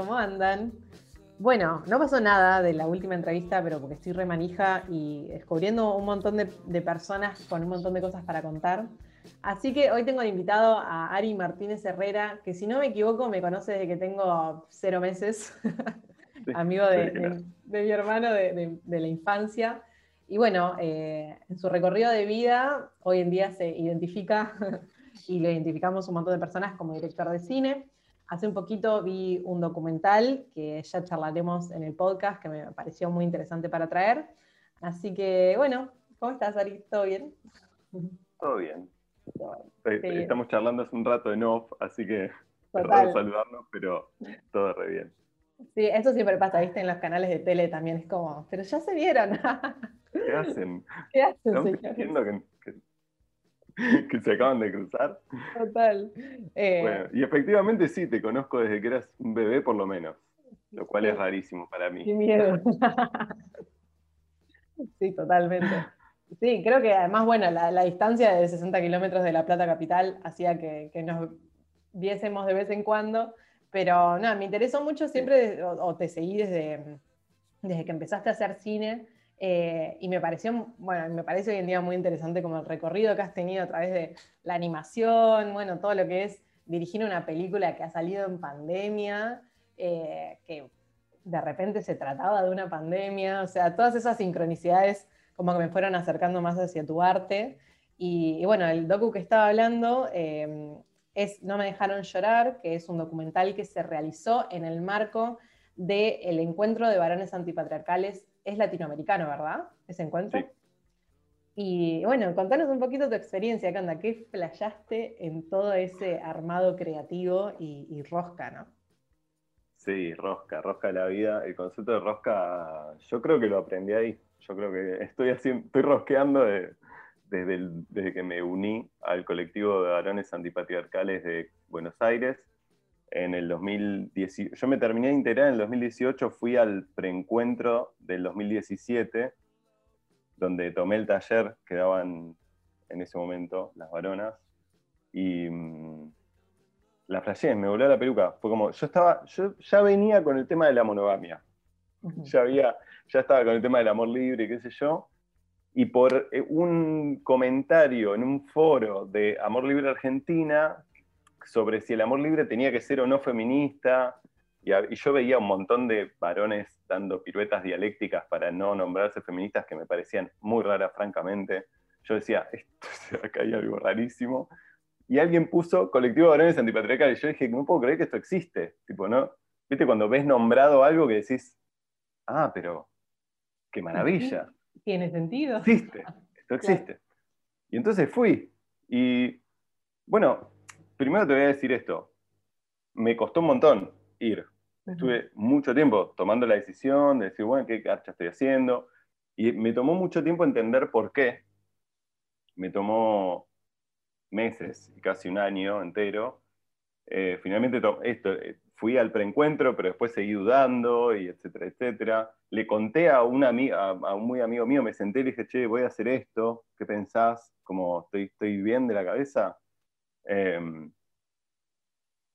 ¿cómo andan? Bueno, no pasó nada de la última entrevista, pero porque estoy remanija y descubriendo un montón de, personas con un montón de cosas para contar. Así que hoy tengo de invitado a Ari Martínez Herrera, que si no me equivoco me conoce desde que tengo cero meses, amigo de, mi hermano de, la infancia. Y bueno, eh, en su recorrido de vida, hoy en día se identifica y lo identificamos un montón de personas como director de cine. Hace un poquito vi un documental que ya charlaremos en el podcast, que me pareció muy interesante para traer. Así que, bueno, ¿cómo estás, Ari? ¿Todo bien? Todo bien. Estamos charlando hace un rato en off, así que Total. saludarnos, pero todo re bien. Sí, eso siempre pasa, viste, en los canales de tele también es como, pero ya se vieron. ¿Qué hacen? ¿Qué hacen, señores? que se acaban de cruzar. Total. Eh, bueno, y efectivamente sí, te conozco desde que eras un bebé por lo menos, lo cual es rarísimo para mí. Qué miedo. sí, totalmente. Sí, creo que además, bueno, la, distancia de 60 kilómetros de La Plata Capital hacía que, nos viésemos de vez en cuando, pero no, me interesó mucho siempre, o, te seguí desde, desde que empezaste a hacer cine, eh, y me pareció, bueno, me parece hoy en día muy interesante como el recorrido que has tenido a través de la animación, bueno, todo lo que es dirigir una película que ha salido en pandemia, eh, que de repente se trataba de una pandemia, o sea, todas esas sincronicidades como que me fueron acercando más hacia tu arte. Y, bueno, el docu que estaba hablando eh, es No me dejaron llorar, que es un documental que se realizó en el marco del encuentro de varones antipatriarcales es latinoamericano, ¿verdad? Ese encuentro. Y bueno, contanos un poquito tu experiencia, ¿qué ¿Qué flayaste en todo ese armado creativo y, rosca, no? Sí, rosca, rosca de la vida. El concepto de rosca, yo creo que lo aprendí ahí. Yo creo que estoy, haciendo, estoy rosqueando desde, desde que me uní al colectivo de varones antipatriarcales de Buenos Aires en el 2018. Yo me terminé de integrar en el 2018, fui al preencuentro del 2017, donde tomé el taller que daban en ese momento las varonas, y mm, la flashé, me voló la peluca. Fue como, yo estaba, yo ya venía con el tema de la monogamia. Ya había, ya estaba con el tema del amor libre, qué sé yo. Y por eh, un comentario en un foro de Amor Libre Argentina, sobre si el amor libre tenía que ser o no feminista, y, yo veía un montón de varones dando piruetas dialécticas para no nombrarse feministas que me parecían muy raras, francamente. Yo decía, esto, acá hay algo rarísimo. Y alguien puso colectivo de varones antipatriarcales. Y yo dije, no puedo creer que esto existe. Tipo, ¿no? ¿Viste cuando ves nombrado algo que decís, ah, pero qué maravilla? Tiene sentido. Existe, esto existe. Y entonces fui. Y bueno, primero te voy a decir esto. Me costó un montón ir. Estuve mucho tiempo tomando la decisión de decir, bueno, ¿qué carcha estoy haciendo? Y me tomó mucho tiempo entender por qué. Me tomó meses casi un año entero. Eh, finalmente esto, eh, fui al preencuentro, pero después seguí dudando, y etcétera, etcétera. Le conté a, una, a, un muy amigo mío, me senté y le dije, che, voy a hacer esto, ¿qué pensás? Como estoy, estoy bien de la cabeza. Em,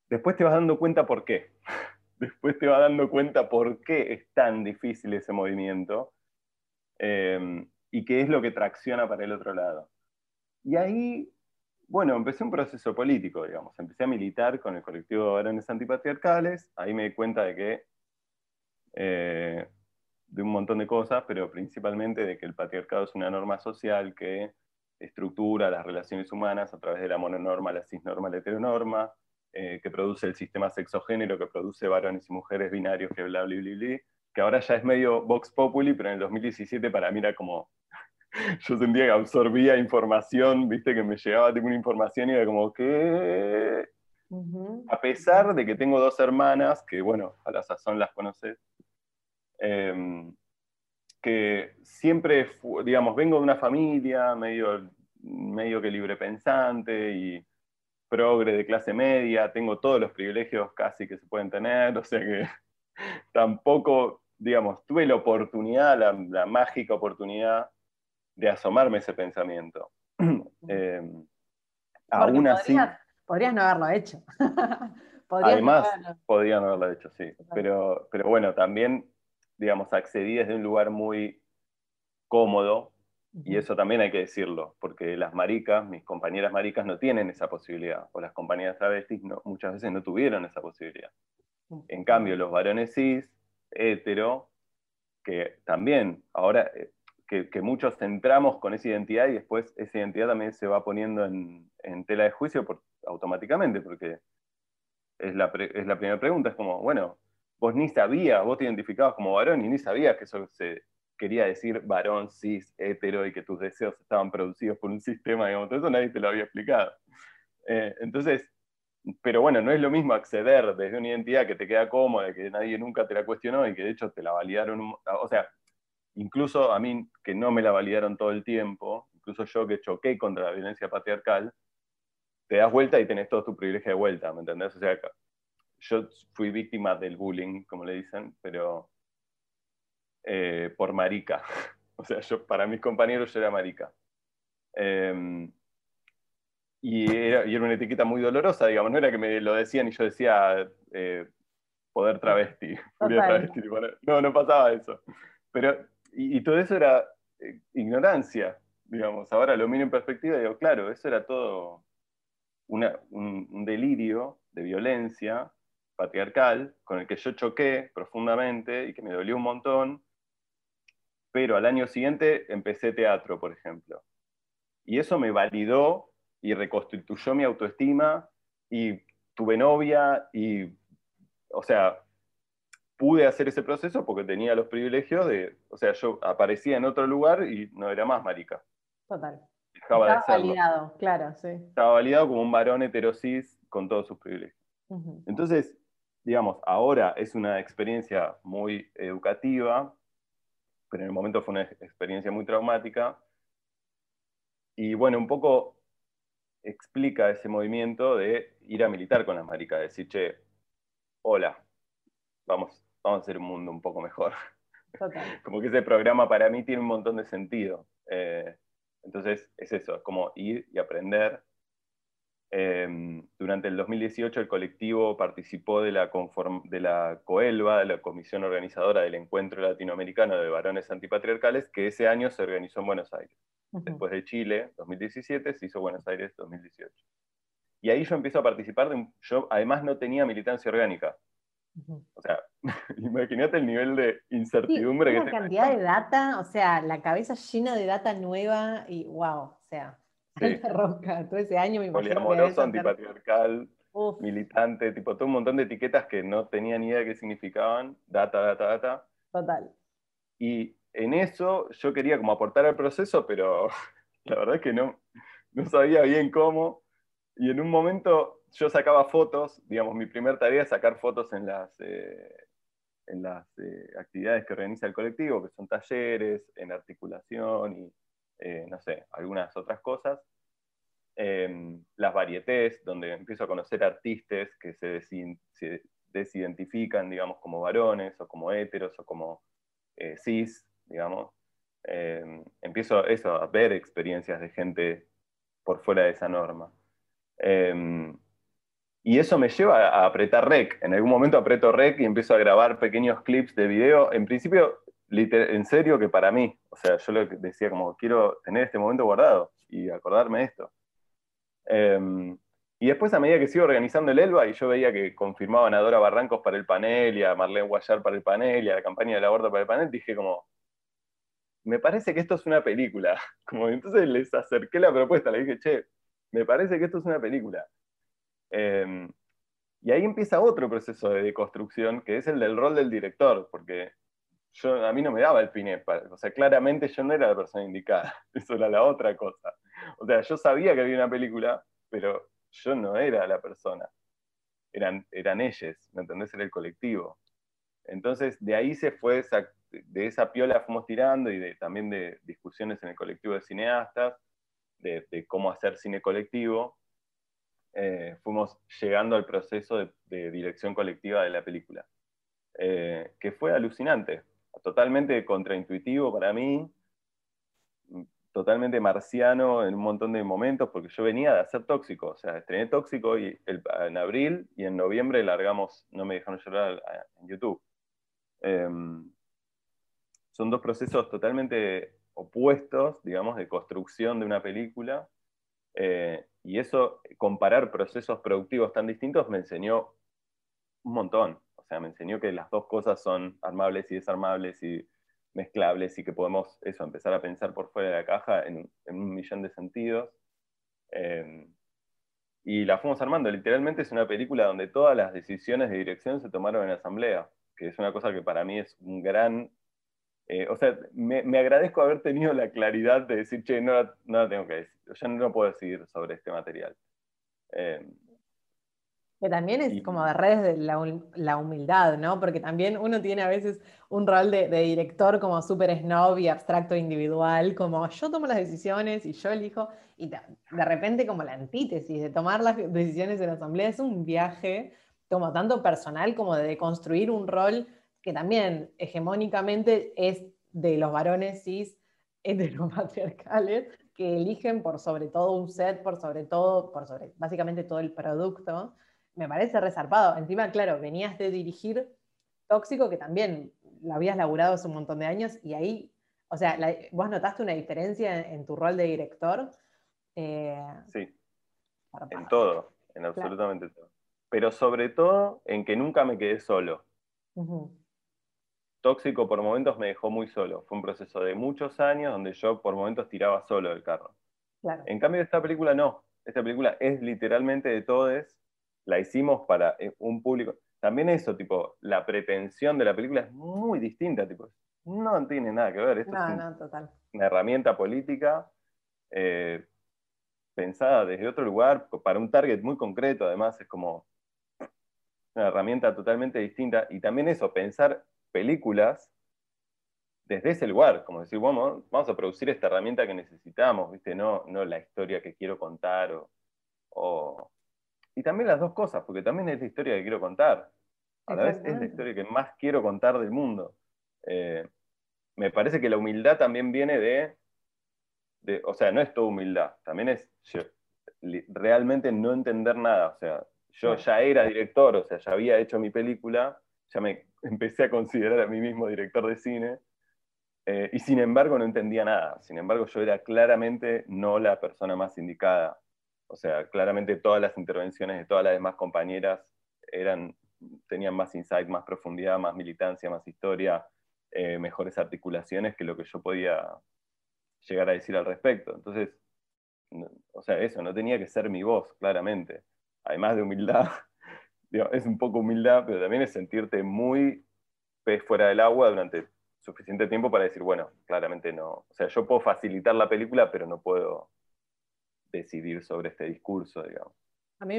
después te vas dando cuenta por qué. después te vas dando cuenta por qué es tan difícil ese movimiento em, y qué es lo que tracciona para el otro lado. Y ahí, bueno, empecé un proceso político, digamos. Empecé a militar con el colectivo de varones antipatriarcales. Ahí me di cuenta de que, eh, de un montón de cosas, pero principalmente de que el patriarcado es una norma social que estructura las relaciones humanas a través de la mononorma, la cisnorma, la heteronorma, eh, que produce el sistema sexogénero, que produce varones y mujeres binarios, que bla, bla, bla, bla, que ahora ya es medio Vox Populi, pero en el 2017 para mí era como, yo sentía que absorbía información, viste, que me llegaba tipo una información y era como, que A pesar de que tengo dos hermanas, que bueno, a la sazón las conoces, em, que siempre, digamos, vengo de una familia medio, medio que libre pensante y progre de clase media, tengo todos los privilegios casi que se pueden tener, o sea que tampoco, digamos, tuve la oportunidad, la, mágica oportunidad de asomarme ese pensamiento. eh, aún así... Podrías, no haberlo hecho. Además, podrían haberlo hecho, sí. Pero, pero bueno, también, digamos, accedí desde un lugar muy cómodo, y eso también hay que decirlo, porque las maricas, mis compañeras maricas, no tienen esa posibilidad, o las compañeras travestis no, muchas veces no tuvieron esa posibilidad. En cambio, los varones cis, hetero, que también ahora, eh, que, muchos entramos con esa identidad y después esa identidad también se va poniendo en, tela de juicio automáticamente, porque es la, es la primera pregunta, es como, bueno, vos ni sabías, vos te identificabas como varón y ni sabías que eso se quería decir varón, cis, hetero y que tus deseos estaban producidos por un sistema, digamos, todo eso nadie te lo había explicado. Eh, entonces, pero bueno, no es lo mismo acceder desde una identidad que te queda cómoda, que nadie nunca te la cuestionó y que de hecho te la validaron, o sea, incluso a mí que no me la validaron todo el tiempo, incluso yo que choqué contra la violencia patriarcal, te das vuelta y tenés todo tu privilegio de vuelta, ¿me entendés? O sea, yo fui víctima del bullying, como le dicen, pero eh, por marica. o sea, yo, para mis compañeros yo era marica. Em, y era, una etiqueta muy dolorosa, digamos, no era que me lo decían y yo decía eh, poder travesti, travesti, no, no pasaba eso. Pero, y, todo eso era eh, ignorancia, digamos, ahora lo miro en perspectiva y digo, claro, eso era todo un, delirio de violencia patriarcal con el que yo choqué profundamente y que me dolió un montón, pero al año siguiente empecé teatro, por ejemplo. Y eso me validó y reconstituyó mi autoestima y tuve novia y, o sea, pude hacer ese proceso porque tenía los privilegios de, o sea, yo aparecía en otro lugar y no era más marica. Total. Estaba validado, claro, sí. Estaba validado como un varón heterosis con todos sus privilegios. Entonces, digamos, ahora es una experiencia muy educativa, pero en el momento fue una experiencia muy traumática. Y bueno, un poco explica ese movimiento de ir a militar con las maricas, decir, che, hola, vamos, vamos a hacer un mundo un poco mejor. como que ese programa para mí tiene un montón de sentido. Eh, entonces es eso, es como ir y aprender. Em, durante el 2018 el colectivo participó de la, de la COELVA, de la Comisión Organizadora del Encuentro Latinoamericano de Varones Antipatriarcales, que ese año se organizó en Buenos Aires. Después de Chile, 2017, se hizo Buenos Aires 2018. Y ahí yo empiezo a participar de Yo además no tenía militancia orgánica. O sea, imagínate el nivel de incertidumbre que... Una cantidad de data, o sea, la cabeza llena de data nueva y wow, o sea, sí. roca. Todo ese año me Poliamoroso, antipatriarcal, militante, tipo todo un montón de etiquetas que no tenía ni idea de qué significaban. Data, data, data. Total. Y en eso yo quería como aportar al proceso, pero la verdad es que no, no sabía bien cómo. Y en un momento yo sacaba fotos, digamos, mi primera tarea es sacar fotos en las, eh, en las eh, actividades que organiza el colectivo, que son talleres, en articulación y, eh, no sé, algunas otras cosas. Em, las varietés, donde empiezo a conocer artistas que se, desidentifican, digamos, como varones o como héteros o como cis, digamos, em, empiezo eso, a ver experiencias de gente por fuera de esa norma. Em, y eso me lleva a apretar rec. En algún momento aprieto rec y empiezo a grabar pequeños clips de video. En principio, en serio que para mí, o sea, yo lo decía como, quiero tener este momento guardado y acordarme de esto. Em, y después, a medida que sigo organizando el ELBA, y yo veía que confirmaban a Dora Barrancos para el panel, y a Marlene Guayar para el panel, y a la campaña del aborto para el panel, dije como, me parece que esto es una película. Como entonces les acerqué la propuesta, le dije, che, me parece que esto es una película. Em, y ahí empieza otro proceso de deconstrucción, que es el del rol del director, porque yo, a mí no me daba el pine, o sea, claramente yo no era la persona indicada, eso era la otra cosa. O sea, yo sabía que había una película, pero yo no era la persona, eran, eran ellos, ¿me entendés? Era el colectivo. Entonces, de ahí se fue de esa piola fuimos tirando y de, también de discusiones en el colectivo de cineastas, de, cómo hacer cine colectivo, eh, fuimos llegando al proceso de, dirección colectiva de la película, eh, que fue alucinante, totalmente contraintuitivo para mí, totalmente marciano en un montón de momentos, porque yo venía de hacer tóxico, o sea, estrené tóxico y en abril y en noviembre largamos No me dejaron llorar en YouTube. Em, son dos procesos totalmente opuestos, digamos, de construcción de una película, eh, y eso, comparar procesos productivos tan distintos me enseñó un montón, o sea, me enseñó que las dos cosas son armables y desarmables y mezclables y que podemos eso, empezar a pensar por fuera de la caja en, un millón de sentidos. Em, y la fuimos armando. Literalmente es una película donde todas las decisiones de dirección se tomaron en asamblea, que es una cosa que para mí es un gran... Eh, o sea, me, agradezco haber tenido la claridad de decir, che, no, no la tengo que decir, yo no puedo decidir sobre este material. Em, que también es como de redes de la, humildad, ¿no? Porque también uno tiene a veces un rol de, director como súper snob y abstracto individual, como yo tomo las decisiones y yo elijo, y de, repente como la antítesis de tomar las decisiones en la asamblea es un viaje como tanto personal como de construir un rol que también hegemónicamente es de los varones cis heteropatriarcales que eligen por sobre todo un set, por sobre todo, por sobre básicamente todo el producto me parece resarpado. Encima, claro, venías de dirigir Tóxico, que también lo habías laburado hace un montón de años, y ahí, o sea, ¿vos notaste una diferencia en, tu rol de director? Eh, sí, en todo, en absolutamente todo. Pero sobre todo en que nunca me quedé solo. Tóxico por momentos me dejó muy solo. Fue un proceso de muchos años donde yo por momentos tiraba solo el carro. En cambio, esta película no. Esta película es literalmente de todos la hicimos para eh, un público. También eso, tipo, la pretensión de la película es muy distinta, tipo, no tiene nada que ver. Esto es una herramienta política eh, pensada desde otro lugar, para un target muy concreto, además es como una herramienta totalmente distinta. Y también eso, pensar películas desde ese lugar, como decir, vamos, vamos a producir esta herramienta que necesitamos, ¿viste? No, no la historia que quiero contar o y también las dos cosas, porque también es la historia que quiero contar. A la vez es la historia que más quiero contar del mundo. Eh, me parece que la humildad también viene de, o sea, no es toda humildad, también es realmente no entender nada. O sea, yo ya era director, o sea, ya había hecho mi película, ya me empecé a considerar a mí mismo director de cine, eh, y sin embargo no entendía nada. Sin embargo, yo era claramente no la persona más indicada o sea, claramente todas las intervenciones de todas las demás compañeras eran, tenían más insight, más profundidad, más militancia, más historia, eh, mejores articulaciones que lo que yo podía llegar a decir al respecto. Entonces, o sea, eso, no tenía que ser mi voz, claramente. Además de humildad, es un poco humildad, pero también es sentirte muy pez fuera del agua durante suficiente tiempo para decir, bueno, claramente no. O sea, yo puedo facilitar la película, pero no puedo decidir sobre este discurso, digamos. A mí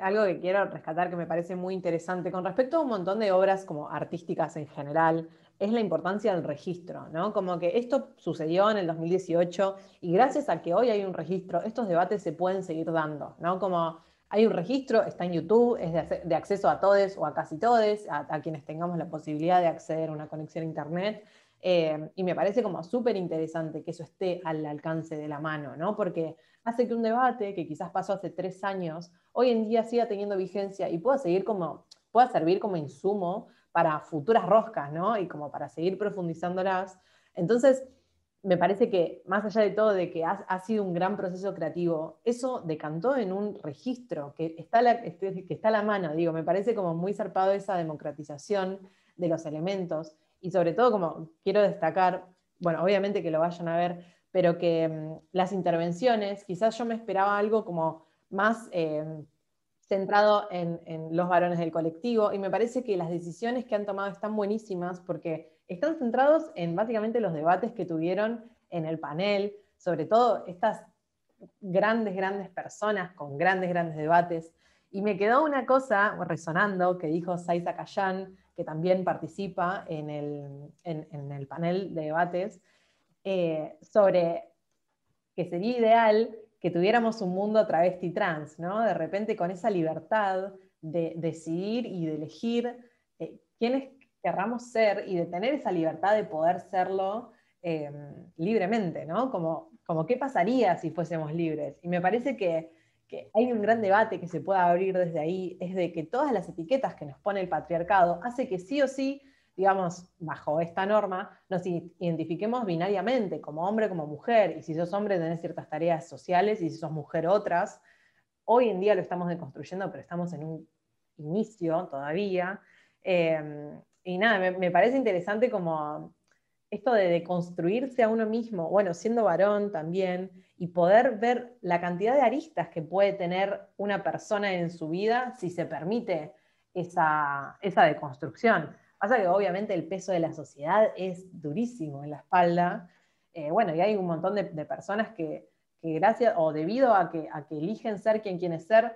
algo que quiero rescatar que me parece muy interesante con respecto a un montón de obras como artísticas en general, es la importancia del registro, ¿no? Como que esto sucedió en el 2018 y gracias a que hoy hay un registro, estos debates se pueden seguir dando, ¿no? Como hay un registro, está en YouTube, es de, acceso a todos o a casi todos, a, quienes tengamos la posibilidad de acceder a una conexión a Internet. Eh, y me parece como súper interesante que eso esté al alcance de la mano, ¿no? Porque hace que un debate que quizás pasó hace tres años, hoy en día siga teniendo vigencia y pueda seguir como, pueda servir como insumo para futuras roscas, ¿no? Y como para seguir profundizándolas. Entonces, me parece que más allá de todo de que ha, sido un gran proceso creativo, eso decantó en un registro que está, este, que está a la mano, digo, me parece como muy zarpado esa democratización de los elementos y sobre todo como quiero destacar, bueno, obviamente que lo vayan a ver, pero que mm, las intervenciones, quizás yo me esperaba algo como más eh, centrado en, los varones del colectivo, y me parece que las decisiones que han tomado están buenísimas porque están centrados en básicamente los debates que tuvieron en el panel, sobre todo estas grandes, grandes personas con grandes, grandes debates. Y me quedó una cosa resonando que dijo Saiza Kayan, que también participa en el, en el panel de debates, eh, sobre que sería ideal que tuviéramos un mundo travesti trans, ¿no? De repente con esa libertad de decidir y de elegir eh, quiénes querramos ser y de tener esa libertad de poder serlo em, libremente, ¿no? Como, como qué pasaría si fuésemos libres. Y me parece que, hay un gran debate que se puede abrir desde ahí, es de que todas las etiquetas que nos pone el patriarcado hace que sí o sí, digamos, bajo esta norma, nos identifiquemos binariamente, como hombre, como mujer, y si sos hombre tenés ciertas tareas sociales y si sos mujer otras. Hoy en día lo estamos deconstruyendo, pero estamos en un inicio todavía. Eh, y nada, me, parece interesante como esto de, deconstruirse a uno mismo, bueno, siendo varón también, y poder ver la cantidad de aristas que puede tener una persona en su vida si se permite esa, esa deconstrucción. Pasa que obviamente el peso de la sociedad es durísimo en la espalda. Eh, bueno, y hay un montón de, personas que, gracias o debido a que, a que eligen ser quien quieren ser,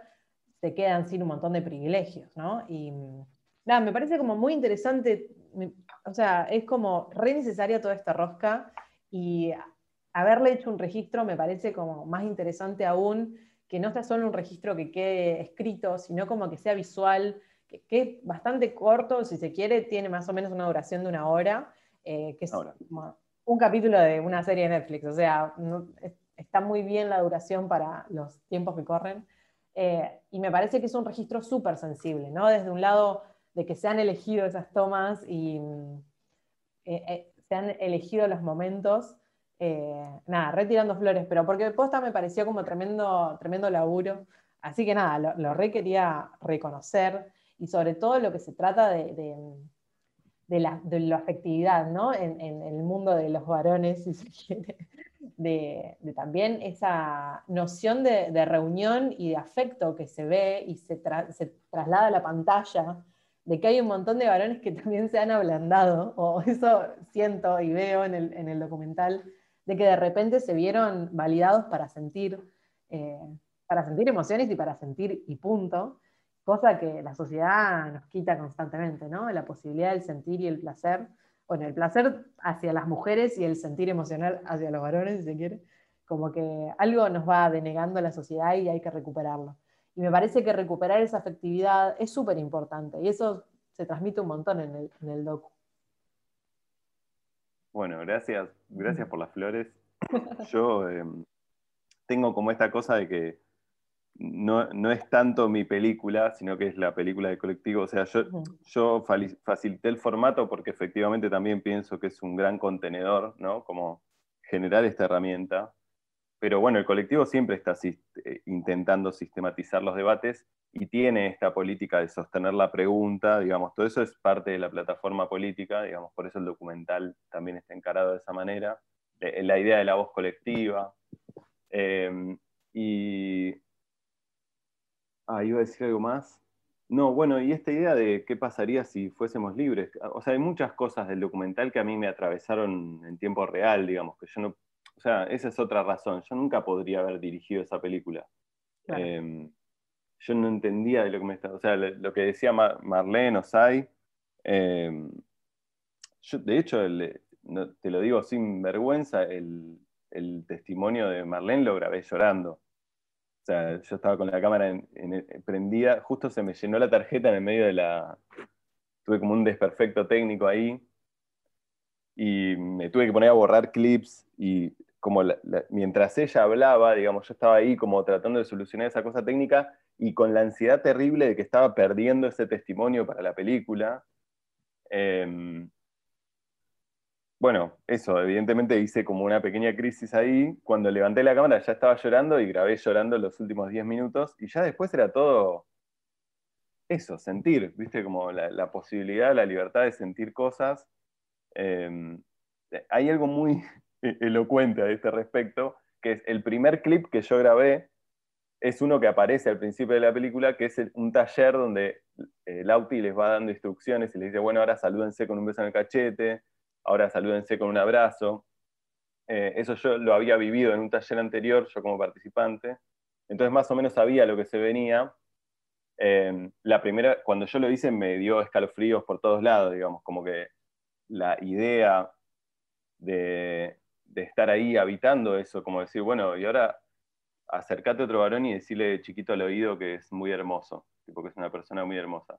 se quedan sin un montón de privilegios, ¿no? Y, nada, me parece como muy interesante, o sea, es como re necesaria toda esta rosca y haberle hecho un registro me parece como más interesante aún que no sea solo un registro que quede escrito, sino como que sea visual, que, es bastante corto, si se quiere, tiene más o menos una duración de una hora, eh, que es un capítulo de una serie de Netflix, o sea, está muy bien la duración para los tiempos que corren. Eh, y me parece que es un registro súper sensible, ¿no? Desde un lado de que se han elegido esas tomas y mm, eh, eh, se han elegido los momentos. Eh, nada, retirando flores, pero porque posta me pareció como tremendo, tremendo laburo. Así que nada, lo, lo re quería reconocer y sobre todo lo que se trata de, de, la, afectividad, ¿no? En, el mundo de los varones, si quiere. De, también esa noción de, reunión y de afecto que se ve y se, se traslada a la pantalla de que hay un montón de varones que también se han ablandado, o eso siento y veo en el, documental, de que de repente se vieron validados para sentir, eh, para sentir emociones y para sentir y punto, cosa que la sociedad nos quita constantemente, ¿no? La posibilidad del sentir y el placer, bueno, el placer hacia las mujeres y el sentir emocional hacia los varones, si se quiere, como que algo nos va denegando la sociedad y hay que recuperarlo. Y me parece que recuperar esa afectividad es súper importante y eso se transmite un montón en el, en docu. Bueno, gracias, gracias por las flores. Yo em, tengo como esta cosa de que no, es tanto mi película, sino que es la película del colectivo. O sea, yo, yo facilité el formato porque efectivamente también pienso que es un gran contenedor, ¿no? Como generar esta herramienta pero bueno, el colectivo siempre está eh, intentando sistematizar los debates y tiene esta política de sostener la pregunta, digamos, todo eso es parte de la plataforma política, digamos, por eso el documental también está encarado de esa manera, la idea de la voz colectiva. Em, y... Ah, iba a decir algo más. No, bueno, y esta idea de qué pasaría si fuésemos libres. O sea, hay muchas cosas del documental que a mí me atravesaron en tiempo real, digamos, que yo no o sea, esa es otra razón. Yo nunca podría haber dirigido esa película. Em, yo no entendía de lo que me estaba. O sea, lo que decía Marlene o Sai. Em, yo, de hecho, te lo digo sin vergüenza, el, testimonio de Marlene lo grabé llorando. O sea, yo estaba con la cámara prendida, justo se me llenó la tarjeta en el medio de la. Tuve como un desperfecto técnico ahí y me tuve que poner a borrar clips y como mientras ella hablaba, digamos, yo estaba ahí como tratando de solucionar esa cosa técnica y con la ansiedad terrible de que estaba perdiendo ese testimonio para la película. Em, bueno, eso, evidentemente hice como una pequeña crisis ahí. Cuando levanté la cámara ya estaba llorando y grabé llorando los últimos 10 minutos y ya después era todo eso, sentir, viste, como la, posibilidad, la libertad de sentir cosas. Em, hay algo muy, elocuente a este respecto, que es el primer clip que yo grabé, es uno que aparece al principio de la película, que es un taller donde el Lauti les va dando instrucciones y les dice, bueno, ahora salúdense con un beso en el cachete, ahora salúdense con un abrazo. Eh, eso yo lo había vivido en un taller anterior, yo como participante, entonces más o menos sabía lo que se venía. Eh, la primera, cuando yo lo hice me dio escalofríos por todos lados, digamos, como que la idea de, de estar ahí habitando eso, como decir, bueno, y ahora acércate a otro varón y decirle chiquito al oído que es muy hermoso, porque es una persona muy hermosa.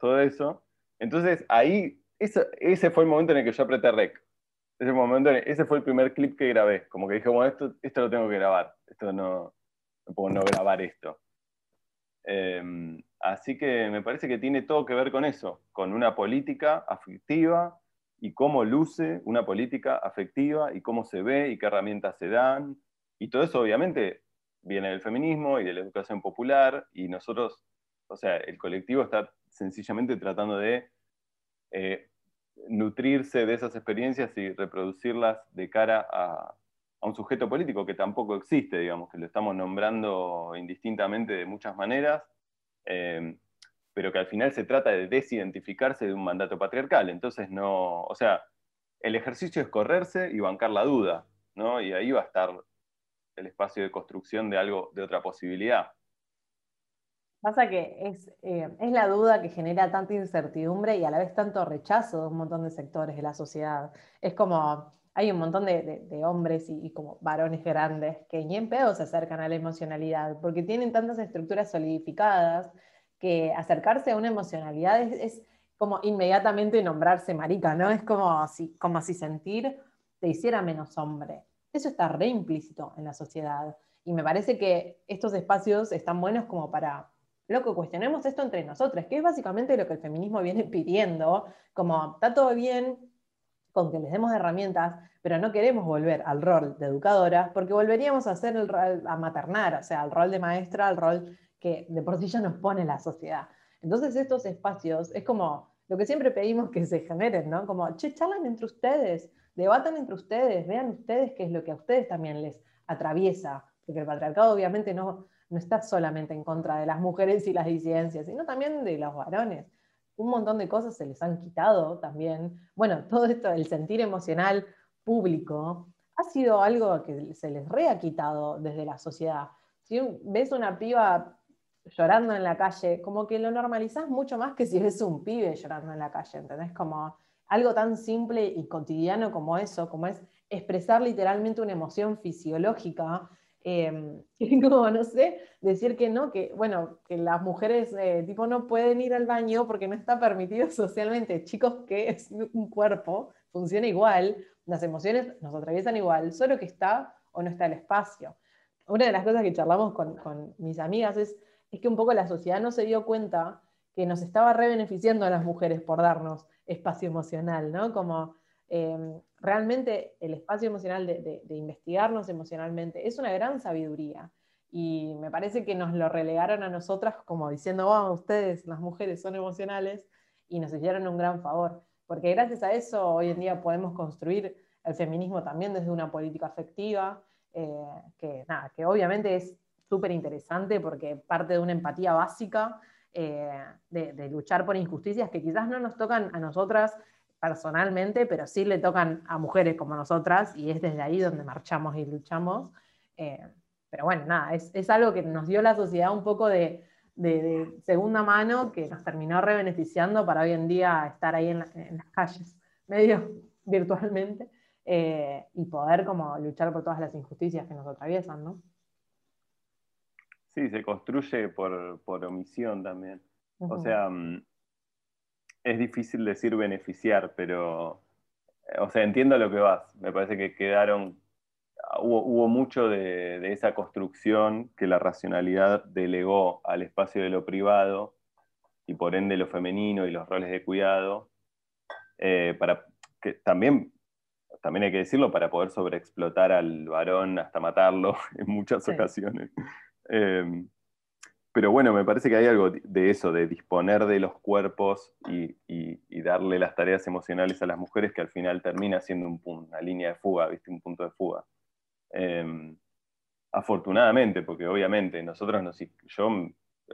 todo eso. Entonces ahí, ese fue el momento en el que yo apreté rec. ese momento, ese fue el primer clip que grabé, como que dije, bueno, esto, esto lo tengo que grabar, esto no, no puedo no grabar esto. Em, así que me parece que tiene todo que ver con eso, con una política afectiva y cómo luce una política afectiva y cómo se ve y qué herramientas se dan. Y todo eso obviamente viene del feminismo y de la educación popular y nosotros, o sea, el colectivo está sencillamente tratando de eh, nutrirse de esas experiencias y reproducirlas de cara a, un sujeto político que tampoco existe, digamos, que lo estamos nombrando indistintamente de muchas maneras, eh, pero que al final se trata de desidentificarse de un mandato patriarcal. Entonces, no, o sea, el ejercicio es correrse y bancar la duda, ¿no? Y ahí va a estar el espacio de construcción de algo, de otra posibilidad. Pasa que es, eh, es, la duda que genera tanta incertidumbre y a la vez tanto rechazo de un montón de sectores de la sociedad. Es como, hay un montón de, hombres y, como varones grandes que ni en pedo se acercan a la emocionalidad, porque tienen tantas estructuras solidificadas que acercarse a una emocionalidad es, como inmediatamente nombrarse marica, ¿no? Es como si, como si sentir te hiciera menos hombre. Eso está re implícito en la sociedad. Y me parece que estos espacios están buenos como para loco, cuestionemos esto entre nosotras, que es básicamente lo que el feminismo viene pidiendo, como está todo bien con que les demos herramientas, pero no queremos volver al rol de educadora, porque volveríamos a hacer el rol, a maternar, o sea, al rol de maestra, al rol que de por sí ya nos pone la sociedad. Entonces estos espacios es como lo que siempre pedimos que se generen, ¿no? Como, che, charlan entre ustedes, debatan entre ustedes, vean ustedes qué es lo que a ustedes también les atraviesa, porque el patriarcado obviamente no, no está solamente en contra de las mujeres y las disidencias, sino también de los varones. Un montón de cosas se les han quitado también. Bueno, todo esto, el sentir emocional público, ha sido algo que se les re ha quitado desde la sociedad. Si ves una piba llorando en la calle, como que lo normalizás mucho más que si ves un pibe llorando en la calle, ¿entendés? Como algo tan simple y cotidiano como eso, como es expresar literalmente una emoción fisiológica eh, como, no sé, decir que no, que bueno, que las mujeres eh, tipo no pueden ir al baño porque no está permitido socialmente. Chicos, que es un cuerpo, funciona igual, las emociones nos atraviesan igual, solo que está o no está el espacio. Una de las cosas que charlamos con, con mis amigas es, es que un poco la sociedad no se dio cuenta que nos estaba re beneficiando a las mujeres por darnos espacio emocional, ¿no? Como Em, realmente el espacio emocional de, investigarnos emocionalmente es una gran sabiduría. Y me parece que nos lo relegaron a nosotras como diciendo, oh, ustedes, las mujeres, son emocionales, y nos hicieron un gran favor. Porque gracias a eso hoy en día podemos construir el feminismo también desde una política afectiva, eh, que, nada, que obviamente es súper interesante porque parte de una empatía básica eh, de, de, luchar por injusticias que quizás no nos tocan a nosotras personalmente, pero sí le tocan a mujeres como nosotras y es desde ahí donde marchamos y luchamos. Eh, pero bueno, nada, es, algo que nos dio la sociedad un poco de, segunda mano que nos terminó re beneficiando para hoy en día estar ahí en, las calles, medio virtualmente, eh, y poder como luchar por todas las injusticias que nos atraviesan, ¿no? Sí, se construye por, omisión también. O sea, mm, es difícil decir beneficiar, pero, eh, o sea, entiendo lo que vas. Me parece que quedaron, hubo, mucho de, esa construcción que la racionalidad delegó al espacio de lo privado y por ende lo femenino y los roles de cuidado, eh, para que también, también hay que decirlo, para poder sobreexplotar al varón hasta matarlo en muchas ocasiones. Eh, pero bueno, me parece que hay algo de eso, de disponer de los cuerpos y, darle las tareas emocionales a las mujeres que al final termina siendo un, una línea de fuga, ¿viste? un punto de fuga. Em, afortunadamente, porque obviamente nosotros, nos, yo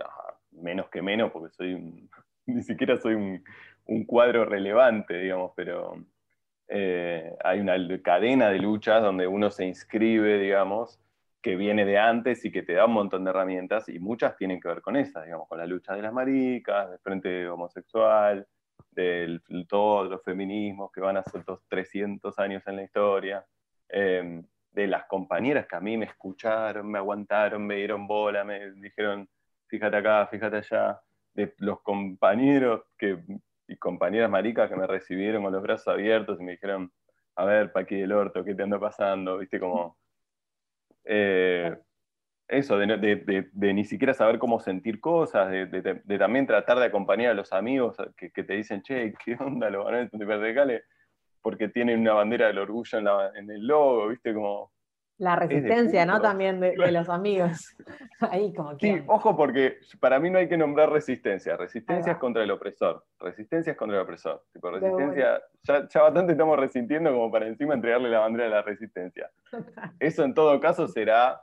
ah, menos que menos, porque soy ni siquiera soy un, cuadro relevante, digamos, pero eh, hay una cadena de luchas donde uno se inscribe, digamos, que viene de antes y que te da un montón de herramientas y muchas tienen que ver con esas, digamos, con la lucha de las maricas, del frente homosexual, de todos los feminismos que van a ser dos 300 años en la historia, em, de las compañeras que a mí me escucharon, me aguantaron, me dieron bola, me dijeron, fíjate acá, fíjate allá, de los compañeros que, y compañeras maricas que me recibieron con los brazos abiertos y me dijeron, a ver, pa' aquí el orto, ¿qué te anda pasando? ¿Viste? Como. Eh, eso, de, ni siquiera saber cómo sentir cosas, de, también tratar de acompañar a los amigos que, te dicen, che, ¿qué onda los varones radicales? Porque tienen una bandera del orgullo en, en el logo, ¿viste? Como la resistencia, ¿no? También de, los amigos. Ahí como que... Sí, ojo, porque para mí no hay que nombrar resistencia. Resistencia es contra el opresor. Resistencia es contra el opresor. Tipo, resistencia, ya, bastante estamos resintiendo como para encima entregarle la bandera de la resistencia. Eso en todo caso será,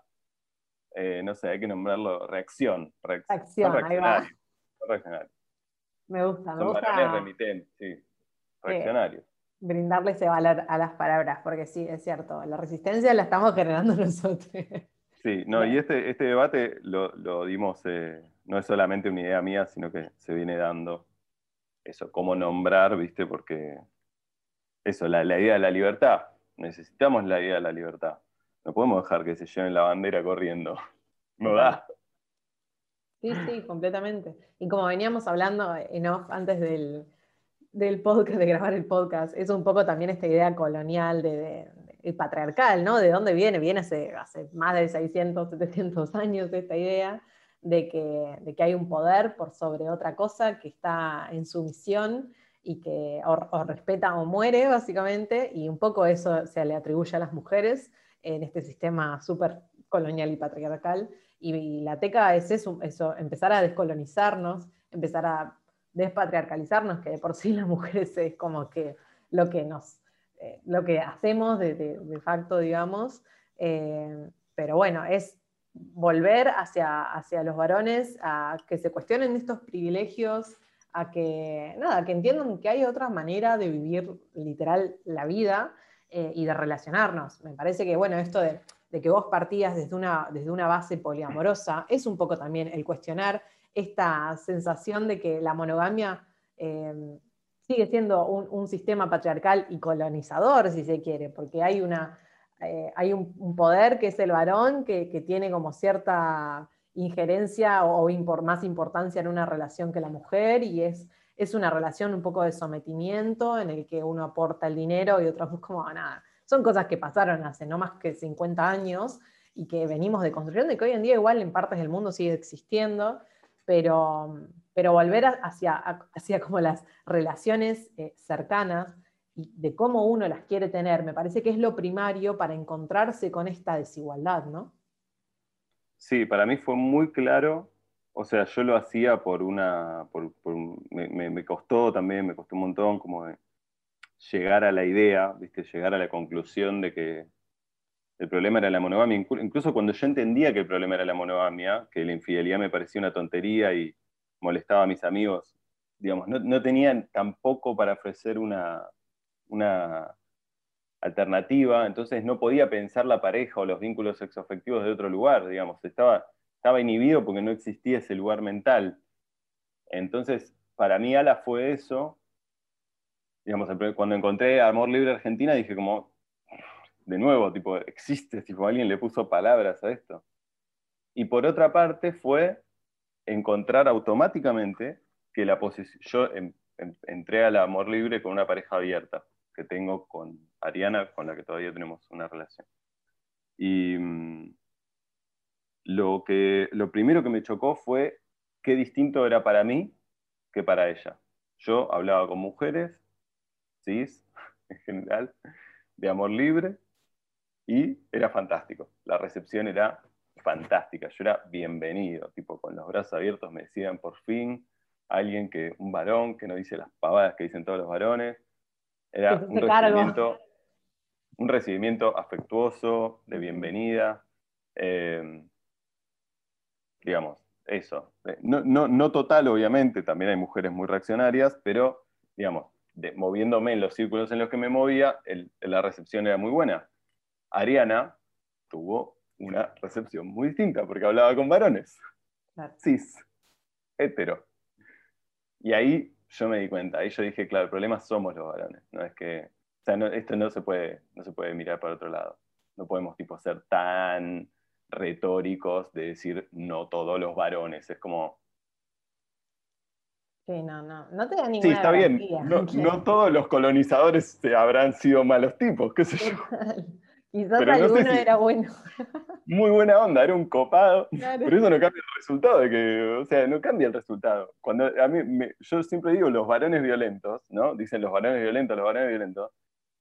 eh, no sé, hay que nombrarlo reacción. Reacción, ahí va. Me gusta, me Son gusta. remitentes, sí. Reaccionarios brindarle ese valor a las palabras, porque sí, es cierto, la resistencia la estamos generando nosotros. Sí, no, y este, este debate lo, dimos, eh, no es solamente una idea mía, sino que se viene dando eso, cómo nombrar, ¿viste? Porque eso, la, idea de la libertad, necesitamos la idea de la libertad. No podemos dejar que se lleven la bandera corriendo. No da. Sí, sí, completamente. Y como veníamos hablando en off antes del, del podcast, de grabar el podcast, es un poco también esta idea colonial de, patriarcal, ¿no? ¿De dónde viene? Viene hace, más de 600, 700 años esta idea de que, de que hay un poder por sobre otra cosa que está en su misión y que o, respeta o muere, básicamente, y un poco eso se le atribuye a las mujeres en este sistema súper colonial y patriarcal. Y, la teca es eso, eso, empezar a descolonizarnos, empezar a despatriarcalizarnos, que de por sí las mujeres es como que lo que nos, eh, lo que hacemos de, facto, digamos, eh, pero bueno, es volver hacia, hacia los varones a que se cuestionen estos privilegios, a que, nada, que entiendan que hay otra manera de vivir literal la vida eh, y de relacionarnos. Me parece que, bueno, esto de, de, que vos partías desde una, desde una base poliamorosa es un poco también el cuestionar esta sensación de que la monogamia eh, sigue siendo un, sistema patriarcal y colonizador, si se quiere, porque hay, una, eh, hay un, poder que es el varón que, tiene como cierta injerencia o, más importancia en una relación que la mujer y es, es una relación un poco de sometimiento en el que uno aporta el dinero y otro como nada. Son cosas que pasaron hace no más que 50 años y que venimos deconstruyendo y que hoy en día igual en partes del mundo sigue existiendo pero, pero volver hacia, hacia como las relaciones eh, cercanas y de cómo uno las quiere tener, me parece que es lo primario para encontrarse con esta desigualdad, ¿no? Sí, para mí fue muy claro, o sea, yo lo hacía por una, me, costó también, me costó un montón como llegar a la idea, ¿viste? llegar a la conclusión de que el problema era la monogamia. Incluso cuando yo entendía que el problema era la monogamia, que la infidelidad me parecía una tontería y molestaba a mis amigos, digamos, no, no tenían tampoco para ofrecer una, alternativa, entonces no podía pensar la pareja o los vínculos sexoafectivos de otro lugar, digamos, estaba, estaba inhibido porque no existía ese lugar mental. Entonces, para mí Ala fue eso, digamos, cuando encontré Amor Libre Argentina dije como, de nuevo, tipo, existe, tipo, alguien le puso palabras a esto. Y por otra parte fue encontrar automáticamente que la posición, yo entré al amor libre con una pareja abierta que tengo con Ariana, con la que todavía tenemos una relación. Y mm, lo, que, lo primero que me chocó fue qué distinto era para mí que para ella. Yo hablaba con mujeres, cis, en general, de amor libre, y era fantástico. La recepción era fantástica. Yo era bienvenido, tipo con los brazos abiertos me decían por fin alguien que, un varón que no dice las pavadas que dicen todos los varones. Era un recibimiento, un recibimiento afectuoso, de bienvenida. Eh, digamos, eso. Eh, no, total, obviamente, también hay mujeres muy reaccionarias, pero, digamos, moviéndome en los círculos en los que me movía, la recepción era muy buena. Ariana tuvo una recepción muy distinta porque hablaba con varones. Cis, hetero. Y ahí yo me di cuenta, ahí yo dije, claro, el problema somos los varones, no es que, o sea, esto no se, puede, no se puede mirar para otro lado. No podemos tipo ser tan retóricos de decir no todos los varones, es como... Sí, no, no, no te da ninguna Sí, está bien. No, todos los colonizadores habrán sido malos tipos, qué sé yo. Quizás alguno era bueno. Muy buena onda, era un copado. Pero eso no cambia el resultado de que, o sea, no cambia el resultado. Cuando a mí, yo siempre digo los varones violentos, ¿no? Dicen los varones violentos, los varones violentos.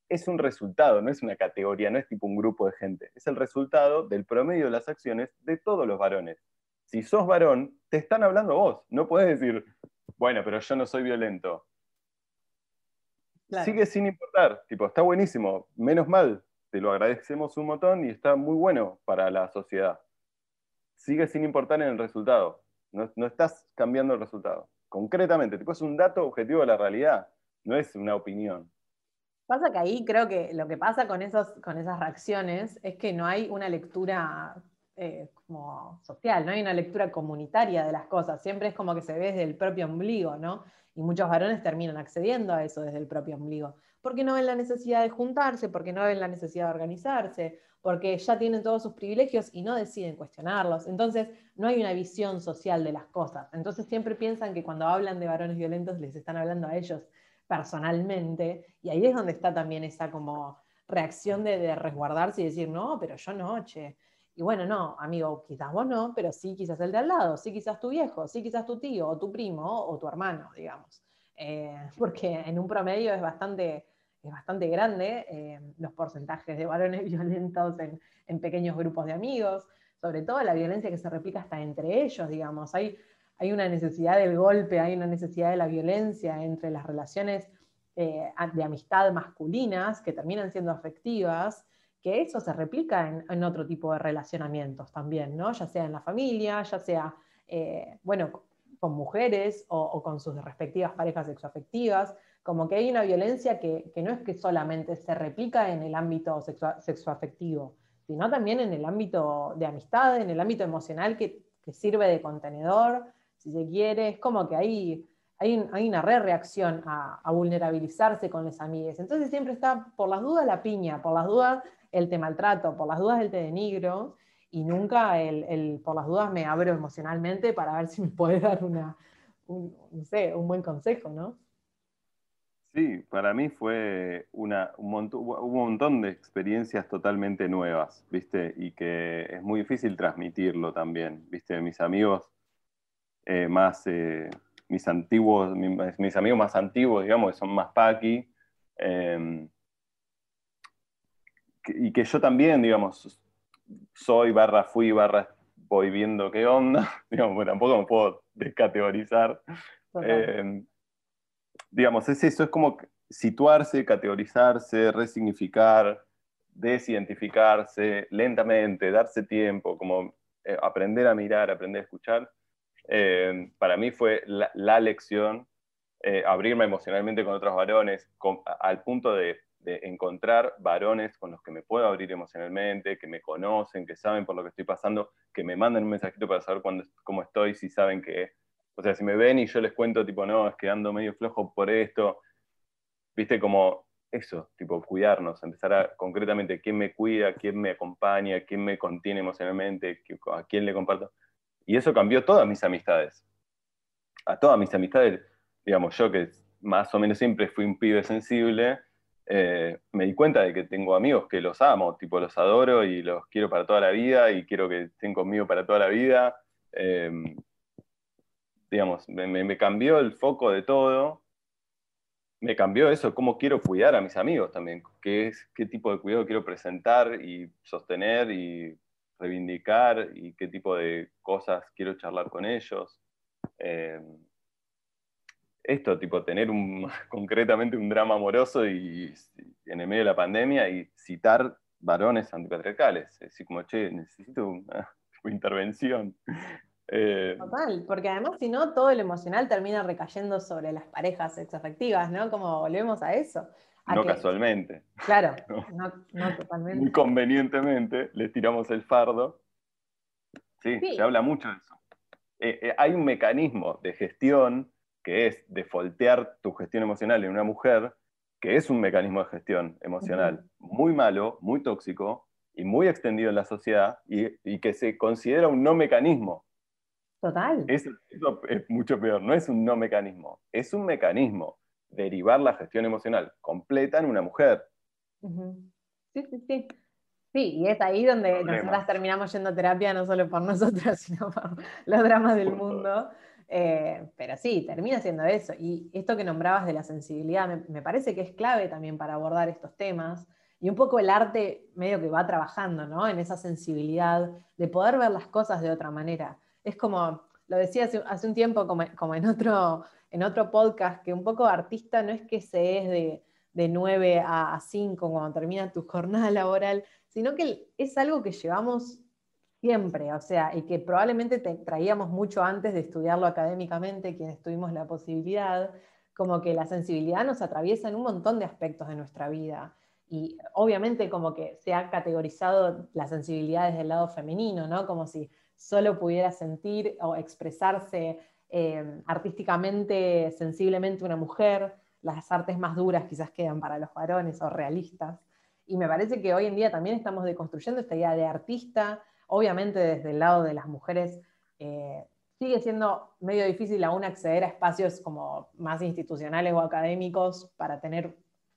Es un resultado, no es una categoría, no es tipo un grupo de gente. Es el resultado del promedio de las acciones de todos los varones. Si sos varón, te están hablando vos. No puedes decir, bueno, pero yo no soy violento. Sigue sin importar, tipo, está buenísimo, menos mal, te lo agradecemos un montón y está muy bueno para la sociedad. Sigue sin importar en el resultado. No, estás cambiando el resultado. Concretamente, tipo, es un dato objetivo de la realidad, no es una opinión. Pasa que ahí creo que lo que pasa con, esos, con esas reacciones es que no hay una lectura eh, como social, no hay una lectura comunitaria de las cosas, siempre es como que se ve desde el propio ombligo, ¿no? Y muchos varones terminan accediendo a eso desde el propio ombligo porque no ven la necesidad de juntarse, porque no ven la necesidad de organizarse, porque ya tienen todos sus privilegios y no deciden cuestionarlos. Entonces, no hay una visión social de las cosas. Entonces, siempre piensan que cuando hablan de varones violentos les están hablando a ellos personalmente, y ahí es donde está también esa como reacción de, resguardarse y decir, no, pero yo no, che. Y bueno, no, amigo, quizás vos no, pero sí quizás el de al lado, sí quizás tu viejo, sí quizás tu tío, o tu primo, o tu hermano, digamos. Eh, porque en un promedio es bastante es bastante grande, eh, los porcentajes de varones violentos en, pequeños grupos de amigos, sobre todo la violencia que se replica hasta entre ellos, digamos. Hay, hay una necesidad del golpe, hay una necesidad de la violencia entre las relaciones eh, de amistad masculinas que terminan siendo afectivas, que eso se replica en, otro tipo de relacionamientos también, ¿no? ya sea en la familia, ya sea, eh, bueno, con mujeres o, o, con sus respectivas parejas sexoafectivas como que hay una violencia que, no es que solamente se replica en el ámbito sexoafectivo, sino también en el ámbito de amistad, en el ámbito emocional que, sirve de contenedor, si se quiere, es como que hay, hay, hay una re reacción a, vulnerabilizarse con los amigos. Entonces siempre está, por las dudas, la piña, por las dudas, el te maltrato, por las dudas, el te denigro, y nunca el, por las dudas me abro emocionalmente para ver si me puede dar una, un, un buen consejo, ¿no? Sí, para mí fue una, un, montón, un montón de experiencias totalmente nuevas, ¿viste? Y que es muy difícil transmitirlo también, ¿viste? Mis amigos eh, más, eh, mis antiguos, mis, amigos más antiguos, digamos, que son más paqui, em, y que yo también, digamos, soy barra fui barra voy viendo qué onda, digamos, tampoco me puedo descategorizar digamos, es eso, es como situarse, categorizarse, resignificar, desidentificarse lentamente, darse tiempo, como eh, aprender a mirar, aprender a escuchar. Eh, para mí fue la, lección, eh, abrirme emocionalmente con otros varones, al punto de, encontrar varones con los que me puedo abrir emocionalmente, que me conocen, que saben por lo que estoy pasando, que me manden un mensajito para saber cómo estoy, si saben que o sea, si me ven y yo les cuento, tipo, no, es que ando medio flojo por esto, viste, como eso, tipo, cuidarnos, empezar a concretamente quién me cuida, quién me acompaña, quién me contiene emocionalmente, a quién le comparto. Y eso cambió todas mis amistades. A todas mis amistades, digamos, yo que más o menos siempre fui un pibe sensible, eh, me di cuenta de que tengo amigos que los amo, tipo, los adoro y los quiero para toda la vida y quiero que estén conmigo para toda la vida. Eh, digamos, me, cambió el foco de todo, me cambió eso, cómo quiero cuidar a mis amigos también, qué, es, qué tipo de cuidado quiero presentar y sostener y reivindicar y qué tipo de cosas quiero charlar con ellos. Eh, esto, tipo, tener un, concretamente un drama amoroso y, en el medio de la pandemia y citar varones antipatriarcales. Es decir, como, che, necesito una intervención. Eh, Total, porque además si no, todo el emocional termina recayendo sobre las parejas sexoafectivas, ¿no? Como volvemos a eso. no casualmente. Claro, no. totalmente. Muy convenientemente les tiramos el fardo. Sí, se habla mucho de eso. Eh, eh, hay un mecanismo de gestión que es defoltear tu gestión emocional en una mujer, que es un mecanismo de gestión emocional muy malo, muy tóxico y muy extendido en la sociedad y, y que se considera un no mecanismo Total. Eso, es mucho peor, no es un no mecanismo, es un mecanismo. Derivar la gestión emocional completa en una mujer. Sí, sí, sí. Sí, y es ahí donde nosotras terminamos yendo a terapia, no solo por nosotras, sino por los dramas del mundo. Eh, pero sí, termina siendo eso. Y esto que nombrabas de la sensibilidad me, parece que es clave también para abordar estos temas. Y un poco el arte medio que va trabajando ¿no? en esa sensibilidad de poder ver las cosas de otra manera. Es como, lo decía hace, un tiempo, como, en, otro, en otro podcast, que un poco artista no es que se es de, de 9 a 5 cuando termina tu jornada laboral, sino que es algo que llevamos siempre, o sea, y que probablemente traíamos mucho antes de estudiarlo académicamente, quienes tuvimos la posibilidad, como que la sensibilidad nos atraviesa en un montón de aspectos de nuestra vida. Y obviamente como que se ha categorizado la sensibilidad desde el lado femenino, ¿no? Como si solo pudiera sentir o expresarse eh, artísticamente, sensiblemente una mujer, las artes más duras quizás quedan para los varones o realistas. Y me parece que hoy en día también estamos deconstruyendo esta idea de artista, obviamente desde el lado de las mujeres. Eh, sigue siendo medio difícil aún acceder a espacios como más institucionales o académicos para tener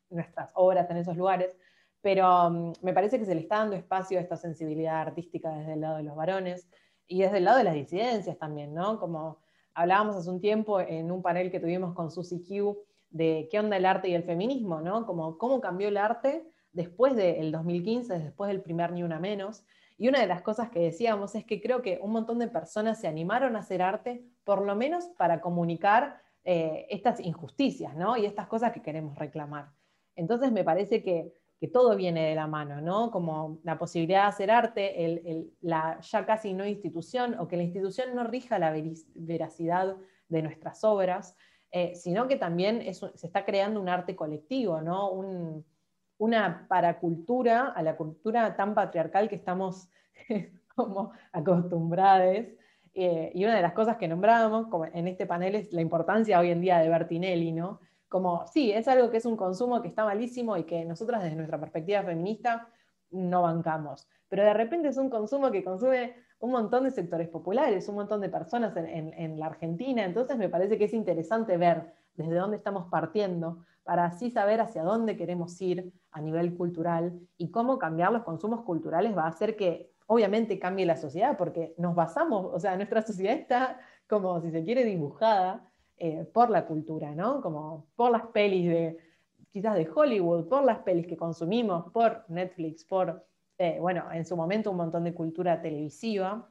nuestras obras en esos lugares, pero mm, me parece que se le está dando espacio a esta sensibilidad artística desde el lado de los varones y desde el lado de las disidencias también, ¿no? Como hablábamos hace un tiempo en un panel que tuvimos con Susie Q de qué onda el arte y el feminismo, ¿no? Como cómo cambió el arte después del 2015, después del primer Ni Una Menos. Y una de las cosas que decíamos es que creo que un montón de personas se animaron a hacer arte, por lo menos para comunicar eh, estas injusticias, ¿no? Y estas cosas que queremos reclamar. Entonces me parece que, todo viene de la mano, ¿no? Como la posibilidad de hacer arte, la ya casi no institución, o que la institución no rija la veracidad de nuestras obras, eh, sino que también se está creando un arte colectivo, ¿no? Un, una paracultura a la cultura tan patriarcal que estamos como acostumbrados. Eh, y una de las cosas que nombrábamos en este panel es la importancia hoy en día de Bertinelli, ¿no? Como, sí, es algo que es un consumo que está malísimo y que nosotras desde nuestra perspectiva feminista no bancamos. Pero de repente es un consumo que consume un montón de sectores populares, un montón de personas en, en la Argentina. Entonces me parece que es interesante ver desde dónde estamos partiendo para así saber hacia dónde queremos ir a nivel cultural y cómo cambiar los consumos culturales va a hacer que obviamente cambie la sociedad, porque nos basamos, o sea, nuestra sociedad está como, si se quiere, dibujada eh, por la cultura, ¿no? Como por las pelis de, quizás de Hollywood, por las pelis que consumimos, por Netflix, por, eh, bueno, en su momento un montón de cultura televisiva.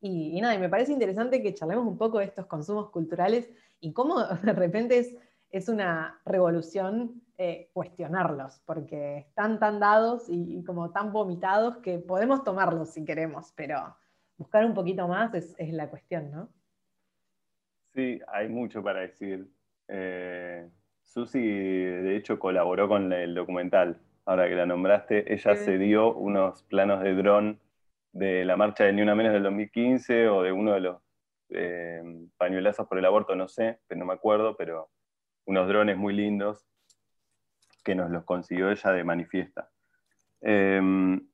Y, y, nada, y me parece interesante que charlemos un poco de estos consumos culturales y cómo de repente es es una revolución eh, cuestionarlos, porque están tan dados y, como tan vomitados que podemos tomarlos si queremos, pero buscar un poquito más es, la cuestión, ¿no? Sí, hay mucho para decir. Eh, Susi, de hecho, colaboró con el documental. Ahora que la nombraste, ella se dio unos planos de dron de la marcha de Ni Una Menos del 2015 o de uno de los eh, pañuelazos por el aborto, no sé, pero no me acuerdo, pero unos drones muy lindos que nos los consiguió ella de manifiesta. Em,